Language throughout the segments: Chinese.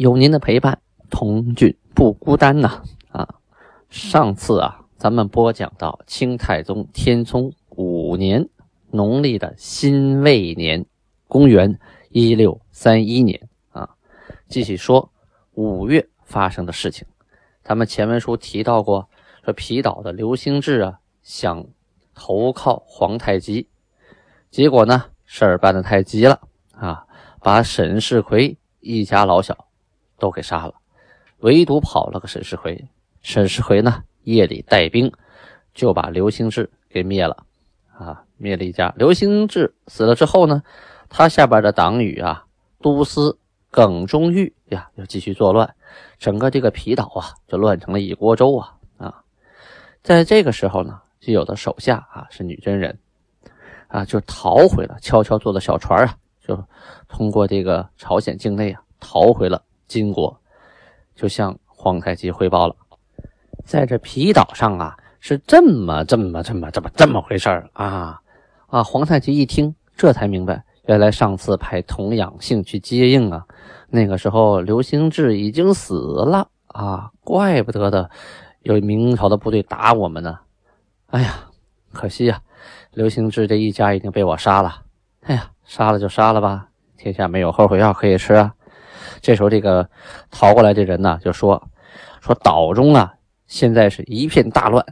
有您的陪伴，童俊不孤单呐！啊，上次啊，咱们播讲到清太宗天聪五年，农历的辛未年，公元一六三一年啊，继续说五月发生的事情。咱们前文书提到过，说皮岛的刘兴志啊，想投靠皇太极，结果呢，事儿办得太急了啊，把沈世奎一家老小。都给杀了，唯独跑了个沈世奎。沈世奎呢，夜里带兵就把刘兴志给灭了，啊，灭了一家。刘兴志死了之后呢，他下边的党羽啊，都司耿忠玉呀，又继续作乱，整个这个皮岛啊，就乱成了一锅粥啊啊！在这个时候呢，就有的手下啊是女真人啊，就逃回了，悄悄坐的小船啊，就通过这个朝鲜境内啊，逃回了。金国就向皇太极汇报了，在这皮岛上啊，是这么这么这么这么这么回事啊啊！皇太极一听，这才明白，原来上次派童养性去接应啊，那个时候刘兴志已经死了啊，怪不得的有明朝的部队打我们呢。哎呀，可惜呀，刘兴志这一家已经被我杀了。哎呀，杀了就杀了吧，天下没有后悔药可以吃啊。这时候，这个逃过来的人呢，就说：“说岛中啊，现在是一片大乱。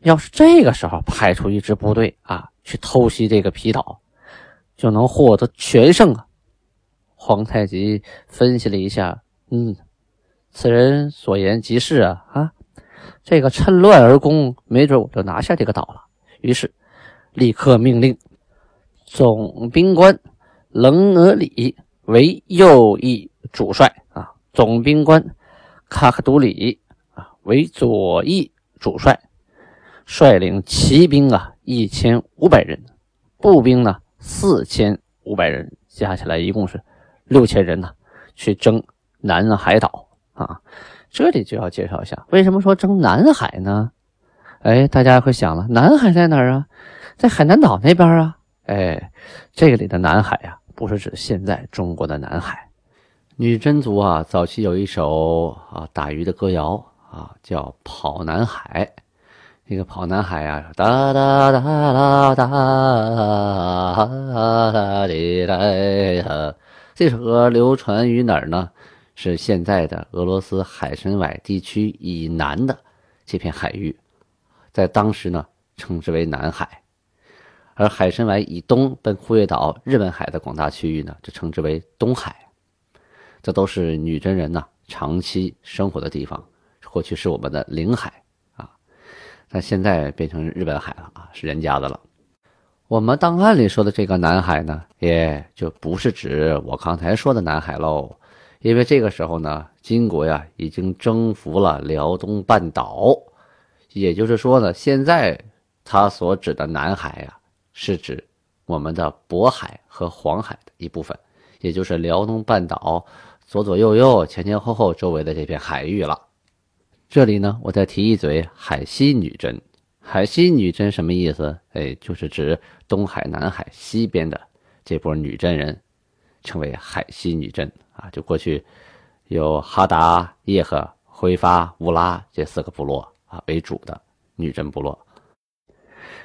要是这个时候派出一支部队啊，去偷袭这个皮岛，就能获得全胜啊。”皇太极分析了一下，嗯，此人所言极是啊啊，这个趁乱而攻，没准我就拿下这个岛了。于是，立刻命令总兵官棱额里为右翼。主帅啊，总兵官卡克杜里啊为左翼主帅，率领骑兵啊一千五百人，步兵呢四千五百人，加起来一共是六千人呢，去征南海岛啊。这里就要介绍一下，为什么说征南海呢？哎，大家会想了，南海在哪儿啊？在海南岛那边啊？哎，这个里的南海呀，不是指现在中国的南海。女真族啊，早期有一首啊打鱼的歌谣啊，叫《跑南海》。那个跑南海啊，哒哒哒哒哒哒哩哒。这首歌流传于哪儿呢？是现在的俄罗斯海参崴地区以南的这片海域，在当时呢称之为南海，而海参崴以东奔库页岛、日本海的广大区域呢，就称之为东海。这都是女真人呐长期生活的地方，过去是我们的领海啊，但现在变成日本海了啊，是人家的了。我们档案里说的这个南海呢，也就不是指我刚才说的南海喽，因为这个时候呢，金国呀已经征服了辽东半岛，也就是说呢，现在他所指的南海呀，是指我们的渤海和黄海的一部分，也就是辽东半岛。左左右右、前前后后周围的这片海域了。这里呢，我再提一嘴海西女真。海西女真什么意思？哎，就是指东海、南海西边的这波女真人，称为海西女真啊。就过去有哈达、叶赫、辉发、乌拉这四个部落啊为主的女真部落。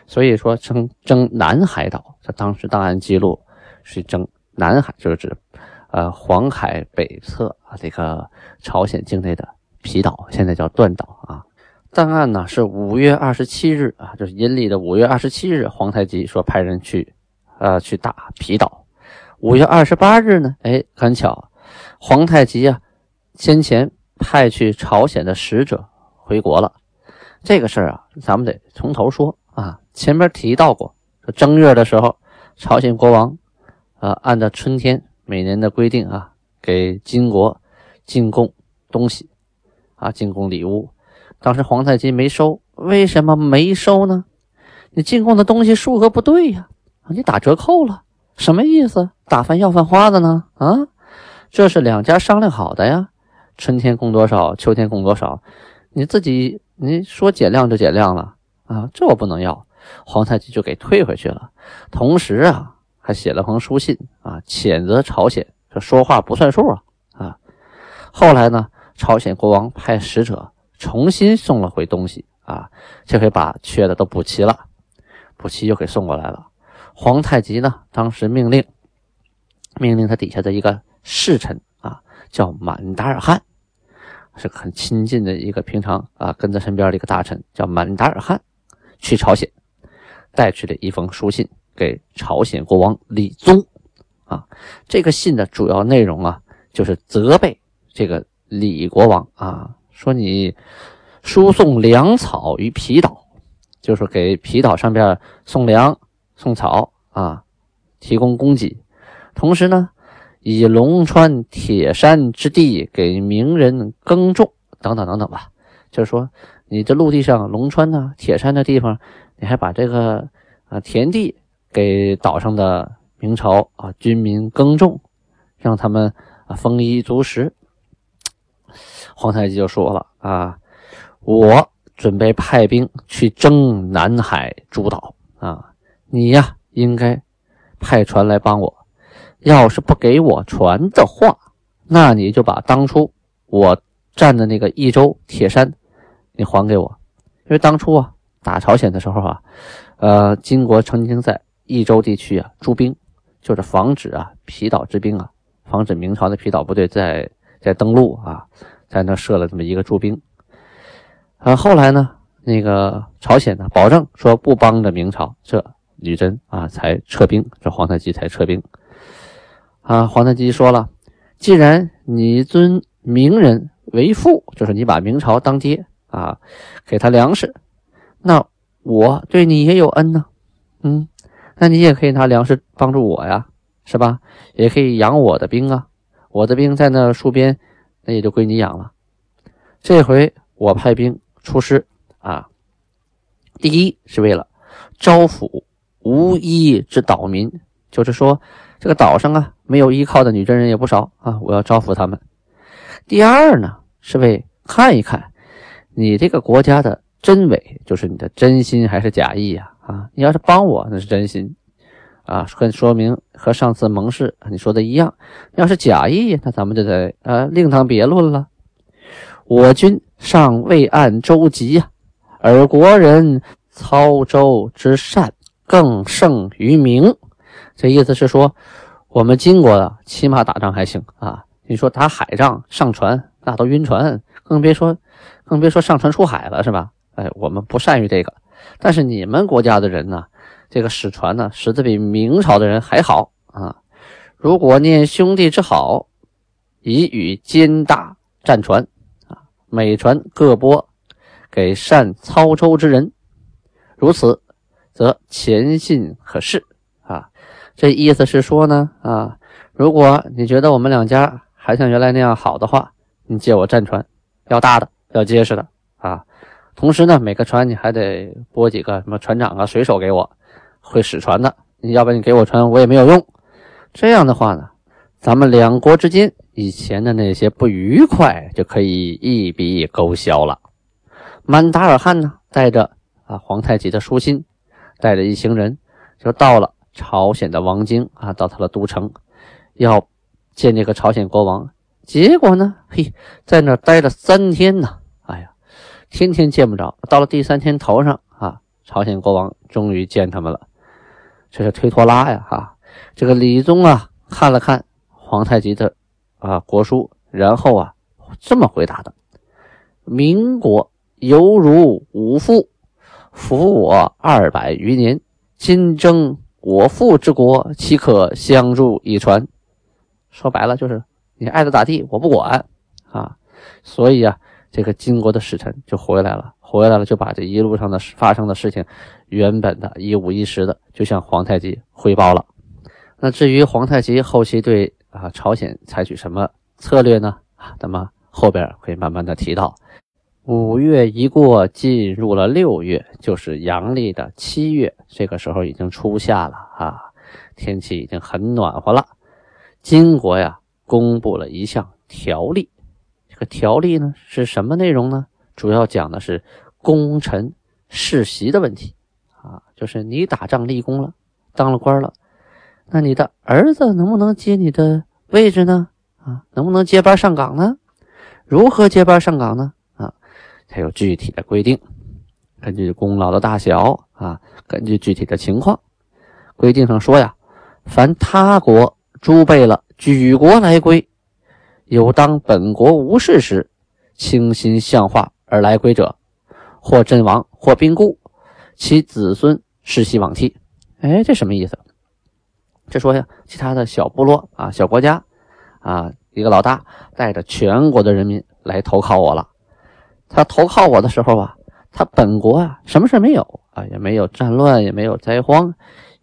所以说，称征南海岛，在当时档案记录是征南海，就是指。呃，黄海北侧啊，这个朝鲜境内的皮岛，现在叫断岛啊。档案呢是五月二十七日啊，就是阴历的五月二十七日，皇太极说派人去，呃，去打皮岛。五月二十八日呢，哎，很巧，皇太极啊，先前派去朝鲜的使者回国了。这个事儿啊，咱们得从头说啊。前面提到过，说正月的时候，朝鲜国王，呃，按照春天。每年的规定啊，给金国进贡东西，啊，进贡礼物。当时皇太极没收，为什么没收呢？你进贡的东西数额不对呀，你打折扣了，什么意思？打翻要饭花的呢？啊，这是两家商量好的呀，春天供多少，秋天供多少，你自己你说减量就减量了啊，这我不能要，皇太极就给退回去了。同时啊，还写了封书信啊，谴责朝鲜说说话不算数啊啊。后来呢，朝鲜国王派使者。重新送了回东西啊，这回把缺的都补齐了，补齐又给送过来了。皇太极呢，当时命令命令他底下的一个侍臣啊，叫满达尔汗，是很亲近的一个平常啊跟在身边的一个大臣，叫满达尔汗，去朝鲜带去了一封书信给朝鲜国王李宗啊。这个信的主要内容啊，就是责备这个李国王啊。说你输送粮草于皮岛，就是给皮岛上边送粮送草啊，提供供给。同时呢，以龙川铁山之地给名人耕种等等等等吧。就是说，你这陆地上龙川呢、铁山的地方，你还把这个啊田地给岛上的明朝啊军民耕种，让他们啊丰衣足食。皇太极就说了啊，我准备派兵去征南海诸岛啊，你呀应该派船来帮我。要是不给我船的话，那你就把当初我占的那个益州铁山，你还给我。因为当初啊打朝鲜的时候啊，呃，金国曾经在益州地区啊驻兵，就是防止啊皮岛之兵啊，防止明朝的皮岛部队在在登陆啊。在那设了这么一个驻兵，啊，后来呢，那个朝鲜呢，保证说不帮着明朝，这女真啊才撤兵，这皇太极才撤兵，啊，皇太极说了，既然你尊明人为父，就是你把明朝当爹啊，给他粮食，那我对你也有恩呢，嗯，那你也可以拿粮食帮助我呀，是吧？也可以养我的兵啊，我的兵在那戍边。那也就归你养了。这回我派兵出师啊，第一是为了招抚无依之岛民，就是说这个岛上啊没有依靠的女真人也不少啊，我要招抚他们。第二呢是为看一看你这个国家的真伪，就是你的真心还是假意呀？啊你要是帮我那是真心啊，跟说明和上次盟誓你说的一样。要是假意，那咱们就得呃另当别论了。我军尚未按周籍呀，而国人操舟之善更胜于明。这意思是说，我们金国的起码打仗还行啊。你说打海仗上船，那都晕船，更别说更别说上船出海了，是吧？哎，我们不善于这个。但是你们国家的人呢？这个使船呢，使得比明朝的人还好啊！如果念兄弟之好，以与兼大战船啊，每船各拨给善操舟之人，如此，则前信可试啊！这意思是说呢啊，如果你觉得我们两家还像原来那样好的话，你借我战船，要大的，要结实的啊！同时呢，每个船你还得拨几个什么船长啊、水手给我。会使船的，你要不然你给我船，我也没有用。这样的话呢，咱们两国之间以前的那些不愉快就可以一笔勾销了。满达尔汗呢，带着啊皇太极的书信，带着一行人就到了朝鲜的王京啊，到他的都城，要见这个朝鲜国王。结果呢，嘿，在那待了三天呢，天天见不着。到了第三天头上啊，朝鲜国王终于见他们了。这是推拖拉呀！哈，这个李宗啊，看了看皇太极的啊国书，然后啊这么回答的：“民国犹如吾父，服我二百余年，今征我父之国，岂可相助一船？”说白了就是你爱咋咋地，我不管啊！所以啊，这个金国的使臣就回来了，回来了就把这一路上的发生的事情。原本的一五一十的，就向皇太极汇报了。那至于皇太极后期对啊朝鲜采取什么策略呢？啊，咱们后边会慢慢的提到。五月一过，进入了六月，就是阳历的七月。这个时候已经初夏了啊，天气已经很暖和了。金国呀，公布了一项条例。这个条例呢，是什么内容呢？主要讲的是功臣世袭的问题啊，就是你打仗立功了，当了官了，那你的儿子能不能接你的位置呢？啊，能不能接班上岗呢？如何接班上岗呢？啊它有具体的规定，根据功劳的大小啊，根据具体的情况，规定上说呀，凡他国诸备了举国来归，有当本国无事时，倾心向化而来归者，或阵亡，或病故，其子孙世袭罔替。哎，这什么意思？这说呀，其他的小部落啊，小国家啊，一个老大带着全国的人民来投靠我了。他投靠我的时候啊，他本国啊什么事没有啊，也没有战乱，也没有灾荒，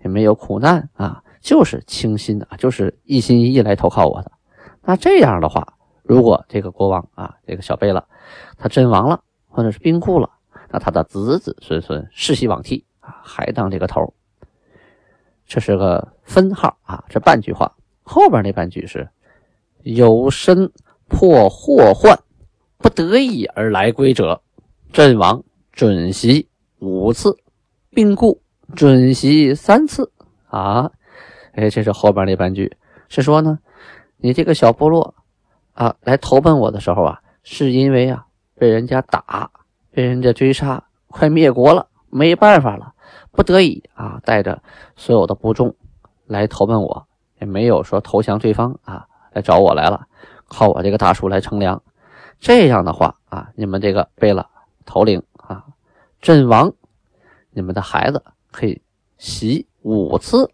也没有苦难啊，就是倾心的，就是一心一意来投靠我的。那这样的话，如果这个国王啊，这个小贝勒，他阵亡了，或者是病故了，那他的子子孙孙世袭罔替啊，还当这个头。这是个分号啊，这半句话后边那半句是有身破祸患。不得已而来归者，阵亡准袭五次，病故准袭三次。啊，哎，这是后边那半句，是说呢，你这个小部落啊，来投奔我的时候啊，是因为啊，被人家打，被人家追杀，快灭国了，没办法了，不得已啊，带着所有的部众来投奔我，也没有说投降对方啊，来找我来了，靠我这个大树来乘凉。这样的话啊，你们这个贝勒头领啊，阵亡，你们的孩子可以袭五次，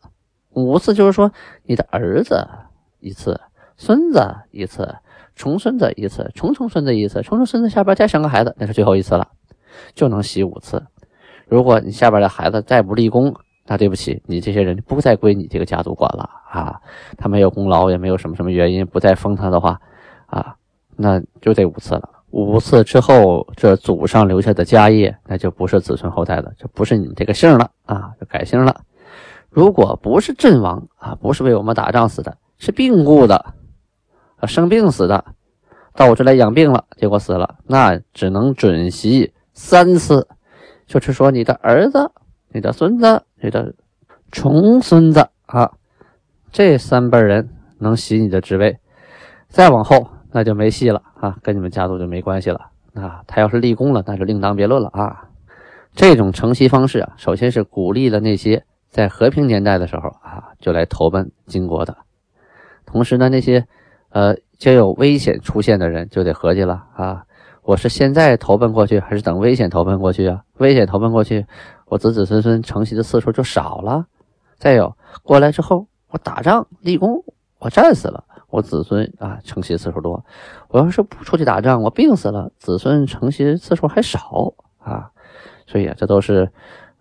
五次就是说你的儿子一次，孙子一次，重孙子一次，重重孙子一次，重重孙子下边再生个孩子，那是最后一次了，就能洗五次。如果你下边的孩子再不立功，那对不起，你这些人不再归你这个家族管了啊，他没有功劳，也没有什么什么原因不再封他的话啊。那就这五次了，五次之后，这祖上留下的家业，那就不是子孙后代了，就不是你们这个姓了啊，就改姓了。如果不是阵亡啊，不是为我们打仗死的，是病故的，啊，生病死的，到我这来养病了，结果死了，那只能准袭三次，就是说你的儿子、你的孙子、你的重孙子啊，这三辈人能袭你的职位，再往后。那就没戏了啊，跟你们家族就没关系了啊。他要是立功了，那就另当别论了啊。这种承袭方式啊，首先是鼓励了那些在和平年代的时候啊就来投奔金国的，同时呢，那些呃就有危险出现的人就得合计了啊，我是现在投奔过去，还是等危险投奔过去啊？危险投奔过去，我子子孙孙承袭的次数就少了。再有过来之后，我打仗立功，我战死了。我子孙啊，承袭次数多。我要是不出去打仗，我病死了，子孙承袭次数还少啊。所以啊，这都是，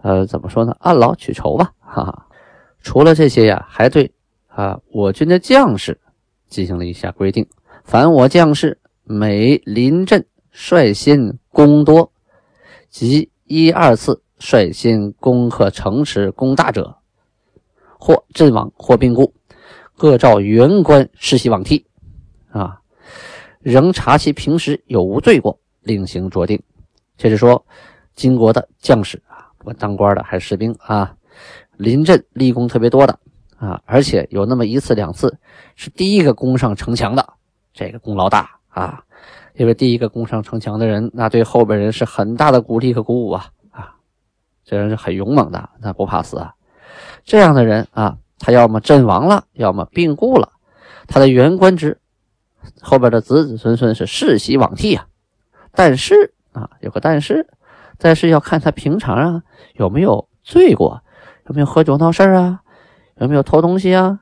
呃，怎么说呢？按劳取酬吧。哈哈。除了这些呀，还对啊，我军的将士进行了一下规定：凡我将士每临阵率先攻多，即一二次率先攻克城池攻大者，或阵亡，或病故。各照原官世袭罔替，啊，仍查其平时有无罪过，另行酌定。这是说，金国的将士啊，不管当官的还是士兵啊，临阵立功特别多的啊，而且有那么一次两次是第一个攻上城墙的，这个功劳大啊，因为第一个攻上城墙的人，那对后边人是很大的鼓励和鼓舞啊啊，这人是很勇猛的，那不怕死啊，这样的人啊。他要么阵亡了，要么病故了，他的原官职后边的子子孙孙是世袭罔替啊。但是啊，有个但是，但是要看他平常啊有没有罪过，有没有喝酒闹事啊，有没有偷东西啊，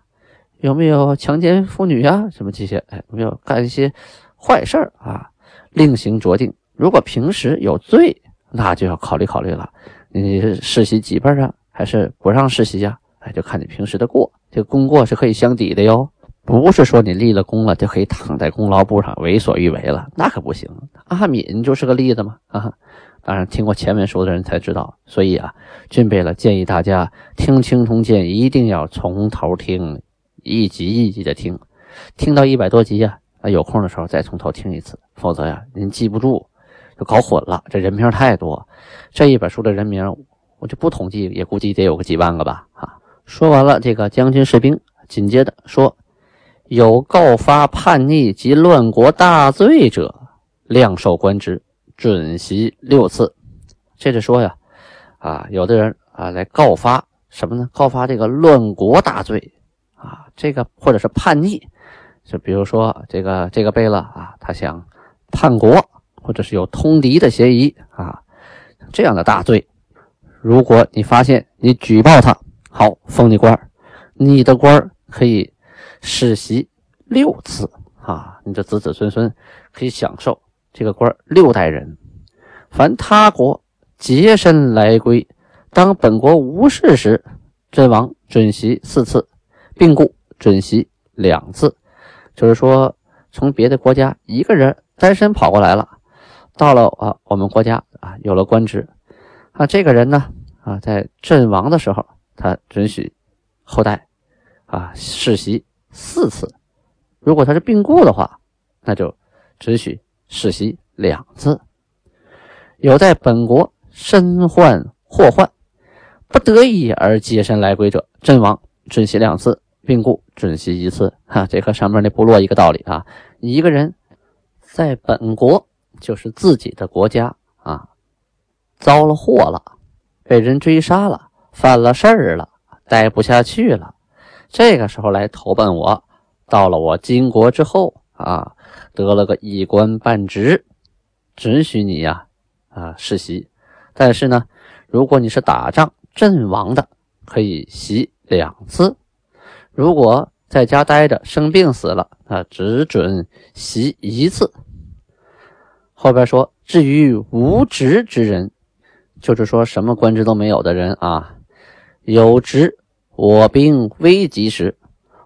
有没有强奸妇女啊，什么这些，哎，有没有干一些坏事儿啊，另行酌定。如果平时有罪，那就要考虑考虑了，你是世袭几辈啊，还是不让世袭呀？就看你平时的过，这功过是可以相抵的哟。不是说你立了功了就可以躺在功劳簿上为所欲为了，那可不行。阿敏就是个例子嘛啊！当然听过前文书的人才知道，所以啊，俊贝了建议大家听《青铜剑》一定要从头听，一集一集的听，听到一百多集呀，啊有空的时候再从头听一次，否则呀您记不住，就搞混了。这人名太多，这一本书的人名我就不统计，也估计得有个几万个吧啊！说完了这个将军士兵，紧接着说。有告发叛逆及乱国大罪者，量授官职，准袭六次。接着说呀，啊，有的人啊来告发什么呢？告发这个乱国大罪啊，这个或者是叛逆，就比如说这个这个贝勒啊，他想叛国，或者是有通敌的嫌疑啊，这样的大罪，如果你发现，你举报他，好封你官你的官可以。世袭六次啊！你这子子孙孙可以享受这个官六代人。凡他国洁身来归，当本国无事时，阵亡准袭四次，病故准袭两次。就是说，从别的国家一个人单身跑过来了，到了啊我们国家啊有了官职啊，这个人呢啊在阵亡的时候，他准许后代啊世袭。四次，如果他是病故的话，那就只许世袭两次。有在本国身患祸患，不得已而接身来归者，阵亡准袭两次，病故准袭一次。哈，这和上面那部落一个道理啊。一个人在本国，就是自己的国家啊，遭了祸了，被人追杀了，犯了事儿了，待不下去了。这个时候来投奔我，到了我金国之后啊，得了个一官半职，准许你呀啊世袭。但是呢，如果你是打仗阵亡的，可以袭两次；如果在家待着生病死了，啊，只准袭一次。后边说，至于无职之人，就是说什么官职都没有的人啊，有职。我兵危急时，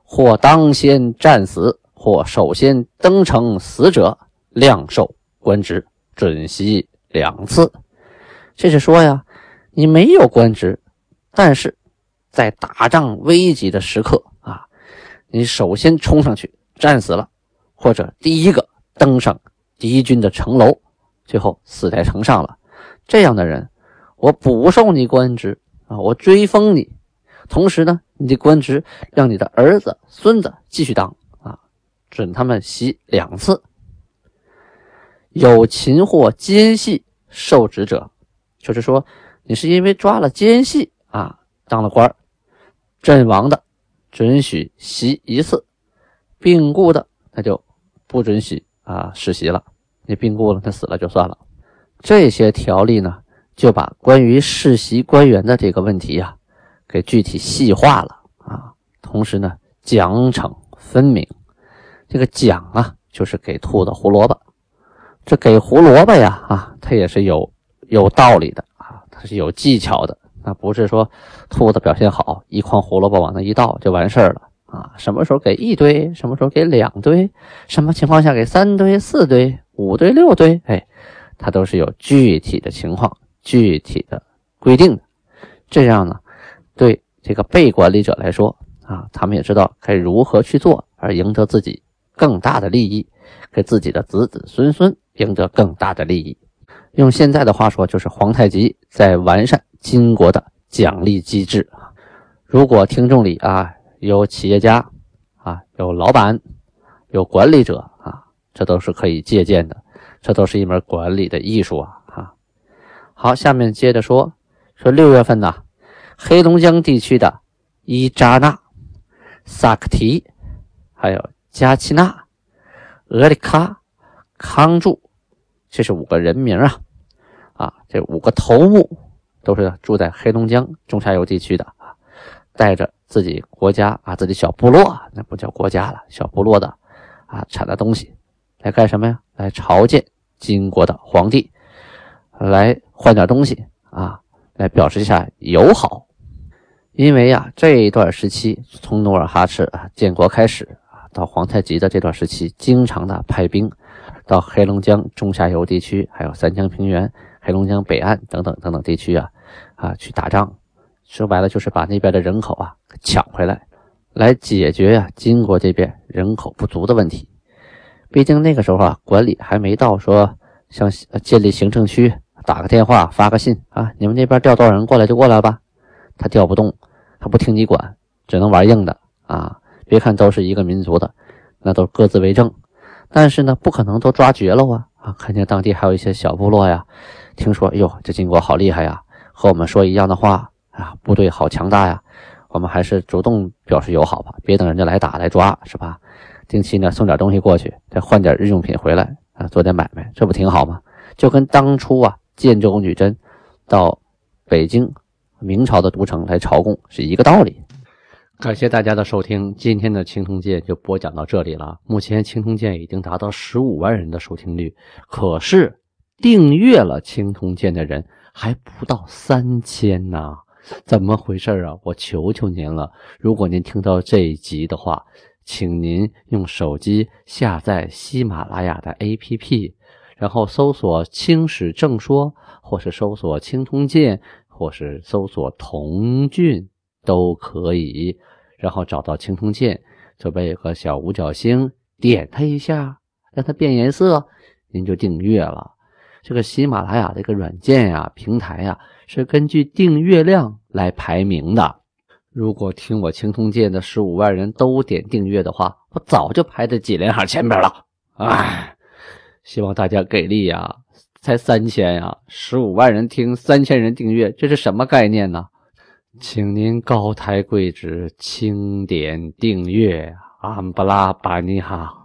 或当先战死，或首先登城死者，量授官职，准袭两次。这是说呀，你没有官职，但是在打仗危急的时刻啊，你首先冲上去战死了，或者第一个登上敌军的城楼，最后死在城上了，这样的人，我补授你官职啊，我追封你。同时呢，你的官职让你的儿子、孙子继续当，准他们袭两次。有擒获奸细受职者，就是说你是因为抓了奸细啊当了官阵亡的准许袭一次，病故的那就不准许啊世袭了。你病故了，他死了就算了。这些条例呢，就把关于世袭官员的这个问题呀。给具体细化了啊，同时呢，奖惩分明。这个奖啊，就是给兔子胡萝卜。这给胡萝卜呀，啊，它也是有有道理的啊，它是有技巧的。那不是说兔子表现好，一筐胡萝卜往那一倒就完事儿了啊。什么时候给一堆，什么时候给两堆，什么情况下给三堆、四堆、五堆、六堆，哎，它都是有具体的情况、具体的规定的。这样呢。对这个被管理者来说啊，他们也知道该如何去做，而赢得自己更大的利益，给自己的子子孙孙赢得更大的利益。用现在的话说，就是皇太极在完善金国的奖励机制啊。如果听众里啊有企业家啊，有老板，有管理者啊，这都是可以借鉴的，这都是一门管理的艺术啊。哈，好，下面接着说，说六月份呢。黑龙江地区的伊扎纳、萨克提，还有加奇纳、俄里卡、康柱，这是五个人名啊！啊，这五个头目都是住在黑龙江中下游地区的啊，带着自己国家啊，自己小部落，那不叫国家了，小部落的啊，产的东西来干什么呀？来朝见金国的皇帝，来换点东西啊，来表示一下友好。因为呀，这一段时期从努尔哈赤啊建国开始，到皇太极的这段时期，经常的派兵到黑龙江中下游地区，还有三江平原、黑龙江北岸等等等等地区啊啊去打仗。说白了就是把那边的人口啊抢回来，来解决呀金国这边人口不足的问题。毕竟那个时候啊，管理还没到说像建立行政区，打个电话发个信啊，你们那边调多少人过来就过来吧。他调不动，他不听你管，只能玩硬的啊。别看都是一个民族的，那都各自为政，但是呢，不可能都抓绝了啊啊！看见当地还有一些小部落呀，听说哟，这金国好厉害呀，和我们说一样的话。啊，部队好强大呀！我们还是主动表示友好吧，别等人家来打来抓，是吧？定期呢送点东西过去，再换点日用品回来啊，做点买卖，这不挺好吗？就跟当初啊，建州女真到北京明朝的都城来朝贡是一个道理。感谢大家的收听，今天的青铜剑就播讲到这里了。目前青铜剑已经达到十五万人的收听率，可是订阅了青铜剑的人还不到三千呢。怎么回事啊？我求求您了！如果您听到这一集的话，请您用手机下载喜马拉雅的 APP，然后搜索“青史正说”，或是搜索“青铜剑”，或是搜索“童俊”都可以。然后找到青铜剑，这边有个小五角星，点它一下，让它变颜色，您就订阅了。这个喜马拉雅这个软件呀，平台呀。是根据订阅量来排名的。如果听我青铜剑的十五万人都点订阅的话，我早就排在几连行前面了。哎，希望大家给力呀！才三千呀，十五万人听，三千人订阅，这是什么概念呢？请您高抬贵指，轻点订阅，安布拉巴尼哈。